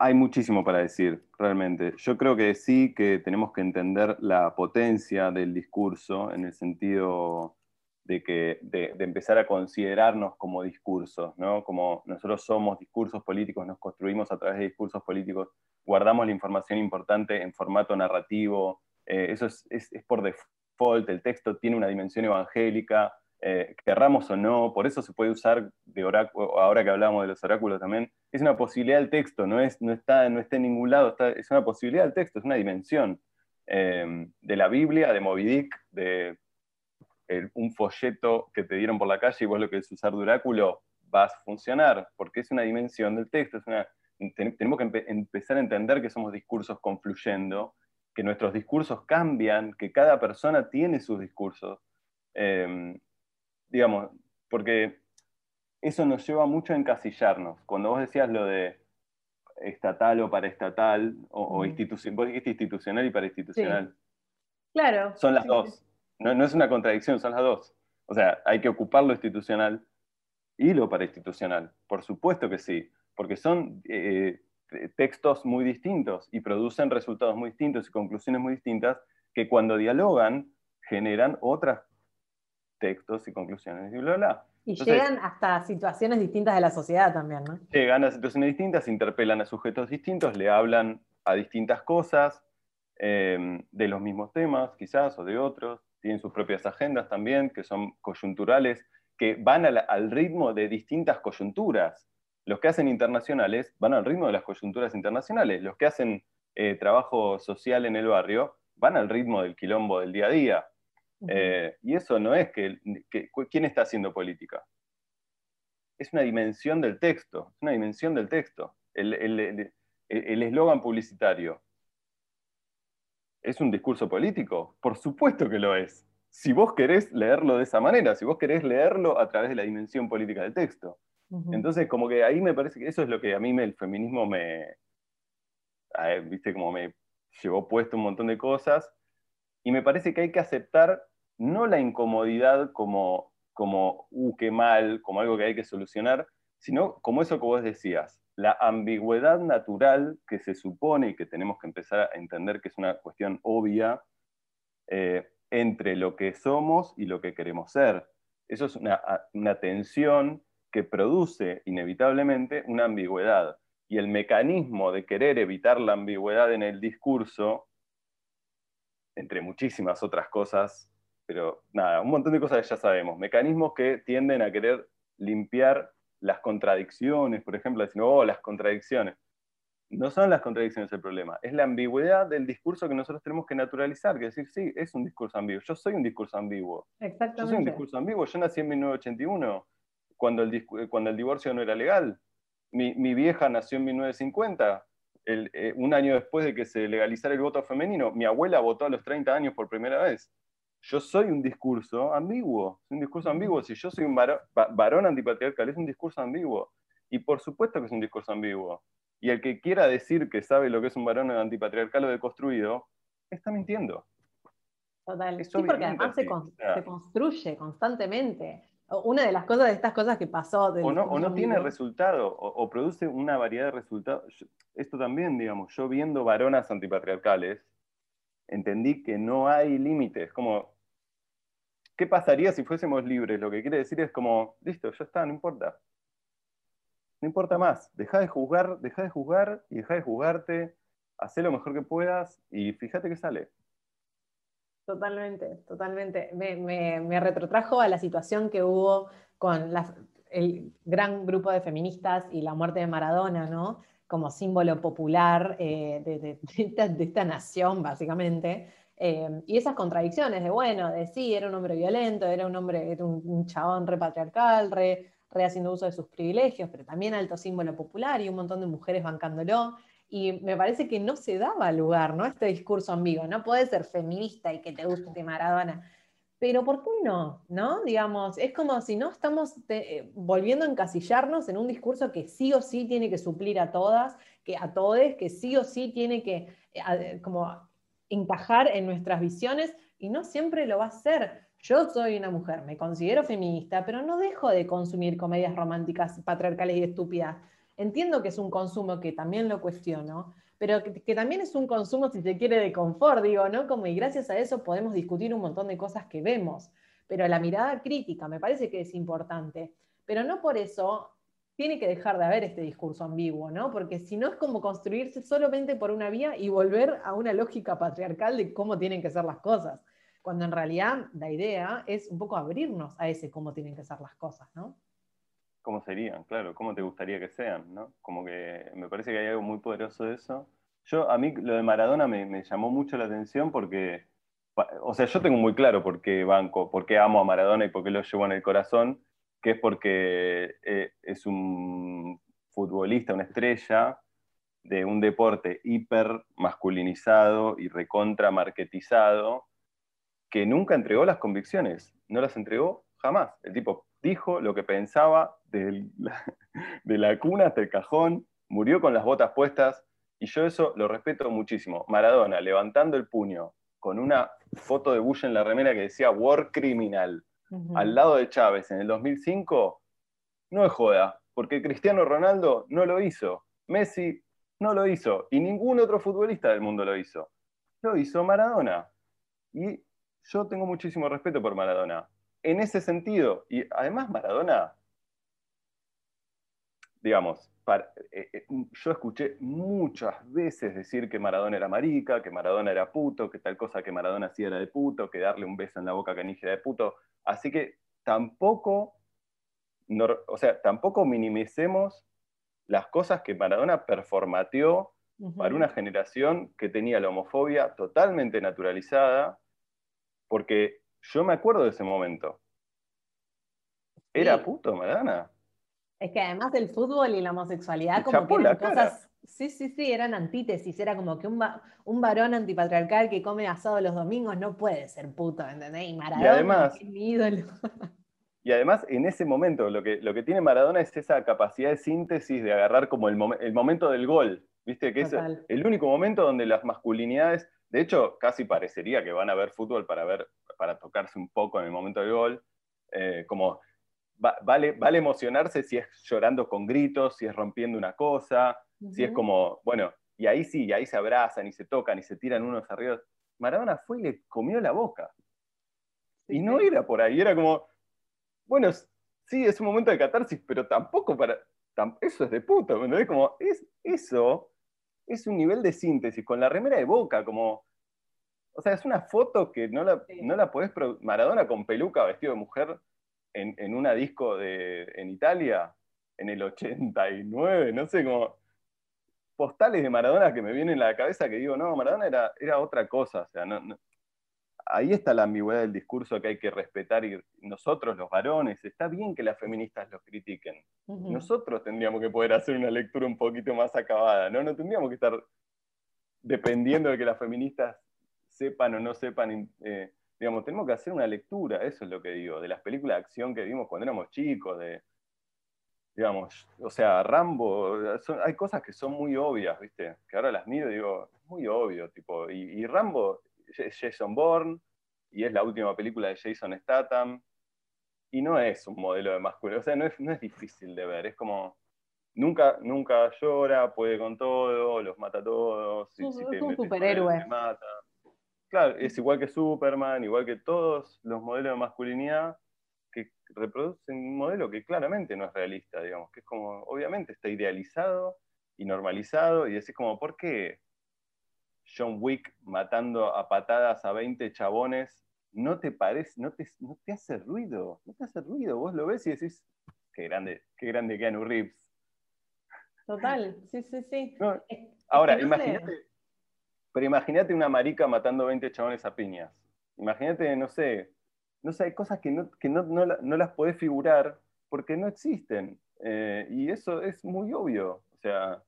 hay muchísimo para decir, realmente. Yo creo que sí que tenemos que entender la potencia del discurso en el sentido de, que, de, empezar a considerarnos como discursos, ¿no? Como nosotros somos discursos políticos, nos construimos a través de discursos políticos, guardamos la información importante en formato narrativo, eh, eso es, por default el texto tiene una dimensión evangélica, eh, o no, por eso se puede usar de oráculo, ahora que hablamos de los oráculos también, es una posibilidad del texto, no, es, no, está, no está en ningún lado, es una posibilidad del texto, es una dimensión. Eh, de la Biblia, de Moby Dick, de un folleto que te dieron por la calle y vos lo que es usar de oráculo, va a funcionar, porque es una dimensión del texto, es una, tenemos que empezar a entender que somos discursos confluyendo que nuestros discursos cambian, que cada persona tiene sus discursos. Em, digamos, porque eso nos lleva mucho a encasillarnos. Cuando vos decías lo de estatal o paraestatal, o, institucional, vos dijiste institucional y parainstitucional. Claro. Son las dos. No, es una contradicción, son las dos. O sea, hay que ocupar lo institucional y lo parainstitucional. Por supuesto que sí, porque son eh, textos muy distintos y producen resultados muy distintos y conclusiones muy distintas que cuando dialogan generan otros textos y conclusiones y bla, bla. Y llegan hasta situaciones distintas de la sociedad también, ¿no? Llegan a situaciones distintas, interpelan a sujetos distintos, le hablan a distintas cosas, eh, de los mismos temas quizás o de otros, tienen sus propias agendas también, que son coyunturales, que van al ritmo de distintas coyunturas. Los que hacen internacionales van al ritmo de las coyunturas internacionales. Los que hacen eh, trabajo social en el barrio van al ritmo del quilombo del día a día. Eh, y eso no es que, ¿Quién está haciendo política? Es una dimensión del texto, es una dimensión del texto. El eslogan publicitario. ¿Es un discurso político? Por supuesto que lo es. Si vos querés leerlo de esa manera, si vos querés leerlo a través de la dimensión política del texto. Entonces, como que ahí me parece que eso es lo que a mí el feminismo me, viste, como me llevó puesto un montón de cosas, y me parece que hay que aceptar no la incomodidad como, como, uh, qué mal, como algo que hay que solucionar, sino como eso que vos decías, la ambigüedad natural que se supone y que tenemos que empezar a entender que es una cuestión obvia eh, entre lo que somos y lo que queremos ser. Eso es una, una tensión que produce inevitablemente una ambigüedad. Y el mecanismo de querer evitar la ambigüedad en el discurso, entre muchísimas otras cosas, pero nada, un montón de cosas que ya sabemos, mecanismos que tienden a querer limpiar las contradicciones, por ejemplo, decir, oh, las contradicciones. No son las contradicciones el problema, es la ambigüedad del discurso que nosotros tenemos que naturalizar, que decir, sí, es un discurso ambiguo, yo soy un discurso ambiguo. Exactamente. Yo soy un discurso ambiguo, yo nací en 1981 cuando el, cuando el divorcio no era legal. Mi, vieja nació en 1950, eh, un año después de que se legalizara el voto femenino. Mi abuela votó a los 30 años por primera vez. Yo soy un discurso ambiguo, un discurso ambiguo. Si yo soy un varón, varón antipatriarcal, es un discurso ambiguo. Y por supuesto que es un discurso ambiguo. Y el que quiera decir que sabe lo que es un varón antipatriarcal o deconstruido, está mintiendo. Total. Sí, porque además se, construye constantemente una de las cosas de estas cosas que pasó. O no, o no tiene resultado, o, produce una variedad de resultados. Esto también, digamos, yo viendo varonas antipatriarcales, entendí que no hay límites. Como, ¿qué pasaría si fuésemos libres? Lo que quiere decir es como, listo, ya está, no importa. No importa más. Deja de juzgar, deja de juzgar y deja de juzgarte. Haz lo mejor que puedas y fíjate que sale. Totalmente, totalmente. Me, retrotrajo a la situación que hubo con el gran grupo de feministas y la muerte de Maradona, ¿no? Como símbolo popular eh, de, esta, nación, básicamente. Eh, y esas contradicciones de, bueno, de sí, era un hombre violento, era un hombre, era un, chabón repatriarcal, re, re haciendo uso de sus privilegios, pero también alto símbolo popular y un montón de mujeres bancándolo. Y me parece que no se daba lugar, ¿no? Este discurso ambiguo. No puedes ser feminista y que te guste Maradona. Pero ¿por qué no? ¿No? Digamos, es como si no estamos eh, volviendo a encasillarnos en un discurso que sí o sí tiene que suplir a todas, que a todos, que sí o sí tiene que eh, como encajar en nuestras visiones y no siempre lo va a hacer. Yo soy una mujer, me considero feminista, pero no dejo de consumir comedias románticas patriarcales y estúpidas entiendo que es un consumo que también lo cuestiono, pero que, también es un consumo, si se quiere, de confort, digo, ¿no? Como y gracias a eso podemos discutir un montón de cosas que vemos. Pero la mirada crítica me parece que es importante. Pero no por eso tiene que dejar de haber este discurso ambiguo, ¿no? Porque si no es como construirse solamente por una vía y volver a una lógica patriarcal de cómo tienen que ser las cosas. Cuando en realidad la idea es un poco abrirnos a ese cómo tienen que ser las cosas, ¿no? Cómo serían, claro, cómo te gustaría que sean, ¿no? Como que me parece que hay algo muy poderoso de eso. Yo, a mí lo de Maradona me, llamó mucho la atención porque, o sea, yo tengo muy claro por qué banco, por qué amo a Maradona y por qué lo llevo en el corazón, que es porque eh, es un futbolista, una estrella de un deporte hiper masculinizado y recontra marketizado, que nunca entregó las convicciones, no las entregó jamás. El tipo dijo lo que pensaba de la, cuna hasta el cajón, murió con las botas puestas, y yo eso lo respeto muchísimo. Maradona levantando el puño con una foto de Bush en la remera que decía War Criminal, al lado de Chávez en el 2005, no es joda, porque Cristiano Ronaldo no lo hizo. Messi No lo hizo. Y ningún otro futbolista del mundo lo hizo. Lo hizo Maradona. Y yo tengo muchísimo respeto por Maradona. En ese sentido, y además Maradona, digamos, eh, eh, yo escuché muchas veces decir que Maradona era marica, que Maradona era puto, que tal cosa que Maradona hacía era de puto, que darle un beso en la boca a Canigia era de puto. Así que tampoco, o sea, tampoco minimicemos las cosas que Maradona performateó para una generación que tenía la homofobia totalmente naturalizada, porque yo me acuerdo de ese momento. ¿Era puto Maradona? Es que además el fútbol y la homosexualidad como que eran cosas, sí, sí, sí, eran antítesis, era como que un, un, varón antipatriarcal que come asado los domingos no puede ser puto, ¿entendés? Y Maradona, además, mi ídolo. Y además, en ese momento, lo que, lo que tiene Maradona es esa capacidad de síntesis de agarrar como el, el momento del gol, ¿viste? Que es el único momento donde las masculinidades, de hecho, casi parecería que van a ver fútbol para ver, para tocarse un poco en el momento del gol, eh, como vale, vale emocionarse si es llorando con gritos, si es rompiendo una cosa, si es como, bueno, y ahí sí, y ahí se abrazan y se tocan y se tiran unos arriba. Maradona fue y le comió la boca. y no era por ahí, era como, bueno, sí, es un momento de catarsis, pero tampoco para, eso es de puto, ¿me Como, es, eso es un nivel de síntesis, con la remera de boca, como, o sea, es una foto que no la, no la podés, Maradona con peluca, vestido de mujer, en, una disco de, en Italia, en el 89, no sé, como postales de Maradona que me vienen a la cabeza que digo, no, Maradona era, era otra cosa, o sea, ahí está la ambigüedad del discurso que hay que respetar y nosotros los varones, está bien que las feministas los critiquen, nosotros tendríamos que poder hacer una lectura un poquito más acabada, ¿no? No tendríamos que estar dependiendo de que las feministas sepan o no sepan eh, digamos, tenemos que hacer una lectura, eso es lo que digo, de las películas de acción que vimos cuando éramos chicos, de, digamos, o sea, Rambo, hay cosas que son muy obvias, ¿viste? Que ahora las miro y digo, es muy obvio, tipo, y, Rambo es Jason Bourne, y es la última película de Jason Statham, y no es un modelo de masculino, o sea, no es, no es difícil de ver, es como, nunca, nunca llora, puede con todo, los mata a todos, si, es un superhéroe. mata. Claro, es igual que Superman, igual que todos los modelos de masculinidad que reproducen un modelo que claramente no es realista, digamos, que es como, obviamente está idealizado y normalizado, y decís como, ¿por qué John Wick matando a patadas a 20 chabones no te parece, no te, no te hace ruido? No te hace ruido, vos lo ves y decís, qué grande, qué grande Keanu Reeves. Total, sí, sí, sí. ahora, imagínate, pero imagínate una marica matando 20 chabones a piñas. Imagínate, no sé, no sé, hay cosas que no, que no, no, las podés figurar porque no existen. Eh, y eso es muy obvio. O sea,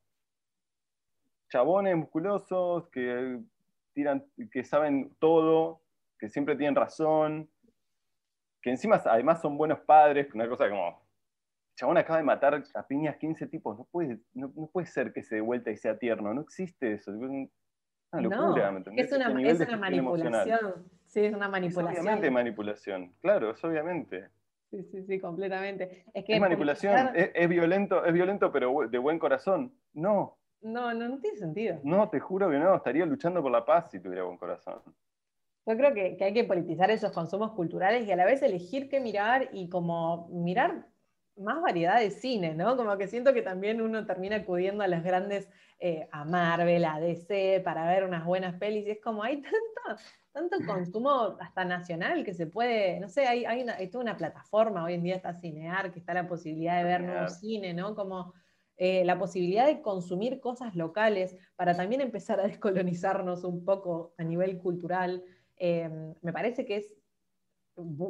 chabones musculosos que tiran, que saben todo, que siempre tienen razón, que encima además son buenos padres, una cosa como, chabón acaba de matar a piñas 15 tipos, no puede, no, no puede ser que se dé vuelta y sea tierno, no existe eso. Una locura, ¿me entendés? Es una, manipulación. Sí, es una manipulación. Es obviamente manipulación, claro, es obviamente. Sí, sí, sí, completamente. Es, que manipulación, es, violento, es violento, pero de buen corazón. No. No, no, no tiene sentido. No, te juro que no, estaría luchando por la paz si tuviera buen corazón. Yo creo que, que hay que politizar esos consumos culturales y a la vez elegir qué mirar y como mirar más variedad de cine, ¿no? Como que siento que también uno termina acudiendo a las grandes, eh, a Marvel, a DC, para ver unas buenas pelis, y es como hay tanto, tanto consumo hasta nacional que se puede, no sé, hay, hay, toda una plataforma, hoy en día está Cinear, que está la posibilidad de ver nuevo cine, ¿no? Como eh, la posibilidad de consumir cosas locales para también empezar a descolonizarnos un poco a nivel cultural. Eh, me parece que es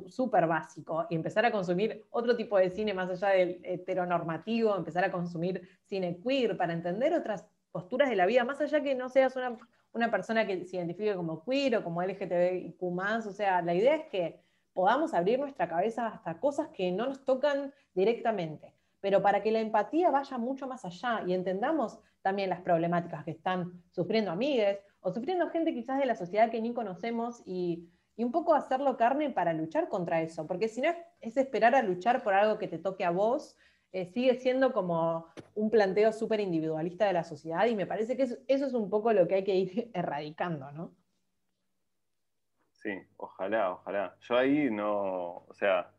súper básico y empezar a consumir otro tipo de cine más allá del heteronormativo, empezar a consumir cine queer para entender otras posturas de la vida, más allá que no seas una, una persona que se identifique como queer o como LGTBIQ+, o sea, la idea es que podamos abrir nuestra cabeza hasta cosas que no nos tocan directamente, pero para que la empatía vaya mucho más allá y entendamos también las problemáticas que están sufriendo amigues o sufriendo gente quizás de la sociedad que ni conocemos y y un poco hacerlo carne para luchar contra eso, porque si no es esperar a luchar por algo que te toque a vos, eh, sigue siendo como un planteo súper individualista de la sociedad y me parece que eso, es un poco lo que hay que ir erradicando, ¿no? Sí, ojalá, ojalá. Yo ahí no, o sea,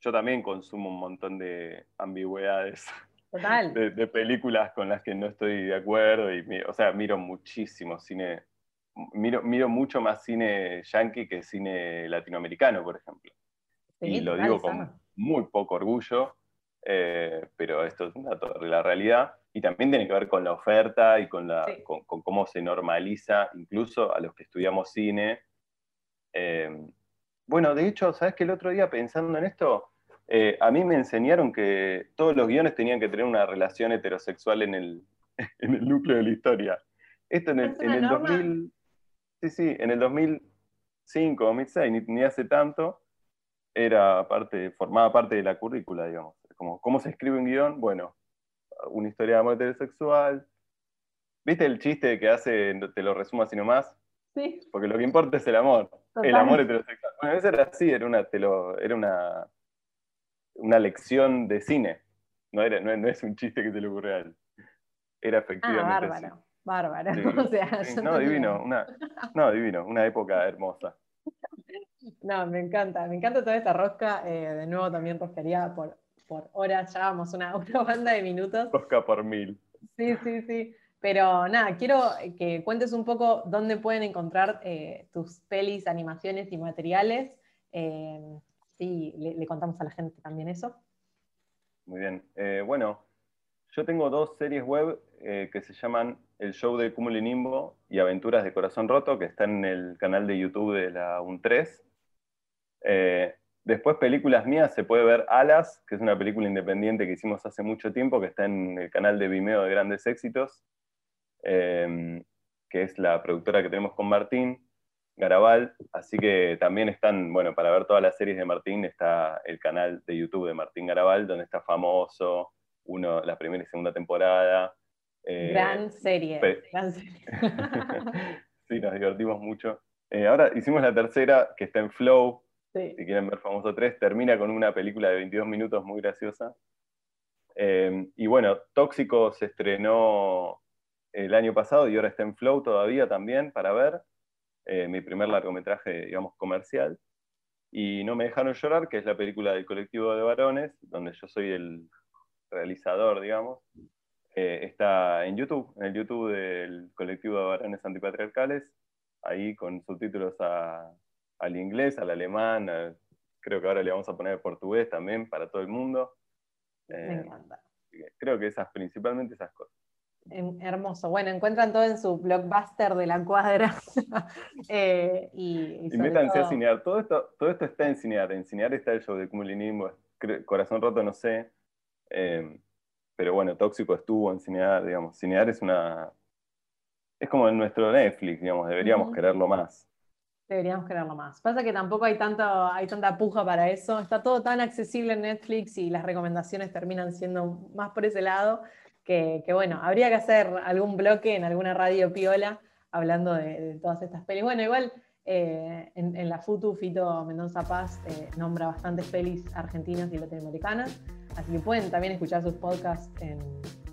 yo también consumo un montón de ambigüedades. De, películas con las que no estoy de acuerdo y, o sea, miro muchísimo cine, miro, miro mucho más cine yankee que cine latinoamericano, por ejemplo. y lo digo con muy poco orgullo, eh, pero esto es un dato de la realidad. Y también tiene que ver con la oferta y con, la, con, cómo se normaliza, incluso a los que estudiamos cine. Eh, bueno, de hecho, ¿sabes que el otro día pensando en esto, eh, a mí me enseñaron que todos los guiones tenían que tener una relación heterosexual en el, núcleo de la historia. Esto en el, en 2000, sí, sí, en el 2005, 2006, ni, hace tanto, era parte, formaba parte de la currícula, digamos. Como, ¿Cómo se escribe un guion? Bueno, una historia de amor heterosexual. ¿Viste el chiste que hace, te lo resumo así nomás? Sí. Porque lo que importa es el amor. El amor heterosexual. Bueno, eso era así, era una, te lo, era una una lección de cine. No, era, no, es un chiste que se le ocurre a él. Era ah, efectivamente. bárbaro, bárbaro. no, divino, una, no, divino, una época hermosa. No, me encanta, me encanta toda esta rosca. Eh, de nuevo también roscaría por, por horas, ya vamos una, una banda de minutos. Rosca por mil. Sí, sí, sí. Pero nada, quiero que cuentes un poco dónde pueden encontrar eh, tus pelis, animaciones y materiales. Eh, Sí, le, contamos a la gente también eso. Muy bien. Eh, bueno, yo tengo dos series web eh, que se llaman El Show de Cúmulo Nimbo y Aventuras de Corazón Roto, que están en el canal de YouTube de la UN3. Eh, después, películas mías, se puede ver Alas, que es una película independiente que hicimos hace mucho tiempo, que está en el canal de Vimeo de Grandes Éxitos, que es la productora que tenemos con Martín. Garabal, así que también están, bueno, para ver todas las series de Martín está el canal de YouTube de Martín Garabal, donde está famoso, uno, la primera y segunda temporada. Eh, gran serie, gran serie. sí, nos divertimos mucho. Eh, ahora hicimos la tercera, que está en Flow, si quieren ver Famoso 3, termina con una película de 22 minutos muy graciosa. Eh, y bueno, Tóxico se estrenó el año pasado y ahora está en Flow todavía también para ver. Eh, mi primer largometraje, digamos, comercial. Y No me dejaron llorar, que es la película del colectivo de varones, donde yo soy el realizador, digamos. Eh, está en YouTube, en el YouTube del colectivo de varones antipatriarcales, ahí con subtítulos al inglés, al alemán, creo que ahora le vamos a poner portugués también para todo el mundo. me eh, encanta. Creo que esas, principalmente esas cosas. Hermoso. Bueno, encuentran todo en su blockbuster de la cuadra. Eh, y, y, métanse a cinear. Todo esto, todo esto está en cinear. En cinear está el show de cumulinismo. Corazón roto, no sé. Eh, pero bueno, Tóxico estuvo en cinear, digamos. Cinear es una. Es como en nuestro Netflix, digamos. Deberíamos quererlo más. Deberíamos quererlo más. Pasa que tampoco hay, tanto, hay tanta puja para eso. Está todo tan accesible en Netflix y las recomendaciones terminan siendo más por ese lado que, bueno, habría que hacer algún bloque en alguna radio piola hablando de, todas estas pelis. Bueno, igual eh, en, la FUTU, Fito Mendoza Paz eh, nombra bastantes pelis argentinas y latinoamericanas, así que pueden también escuchar sus podcasts en,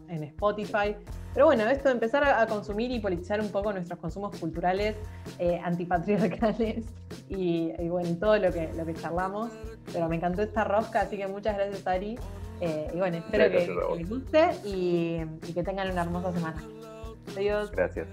Spotify. Pero bueno, esto de empezar a, consumir y politizar un poco nuestros consumos culturales eh, antipatriarcales y, bueno, todo lo que, lo que charlamos. Pero me encantó esta rosca, así que muchas gracias, Ari. Eh, y bueno, espero que, les guste y, y que tengan una hermosa semana. Adiós. Gracias.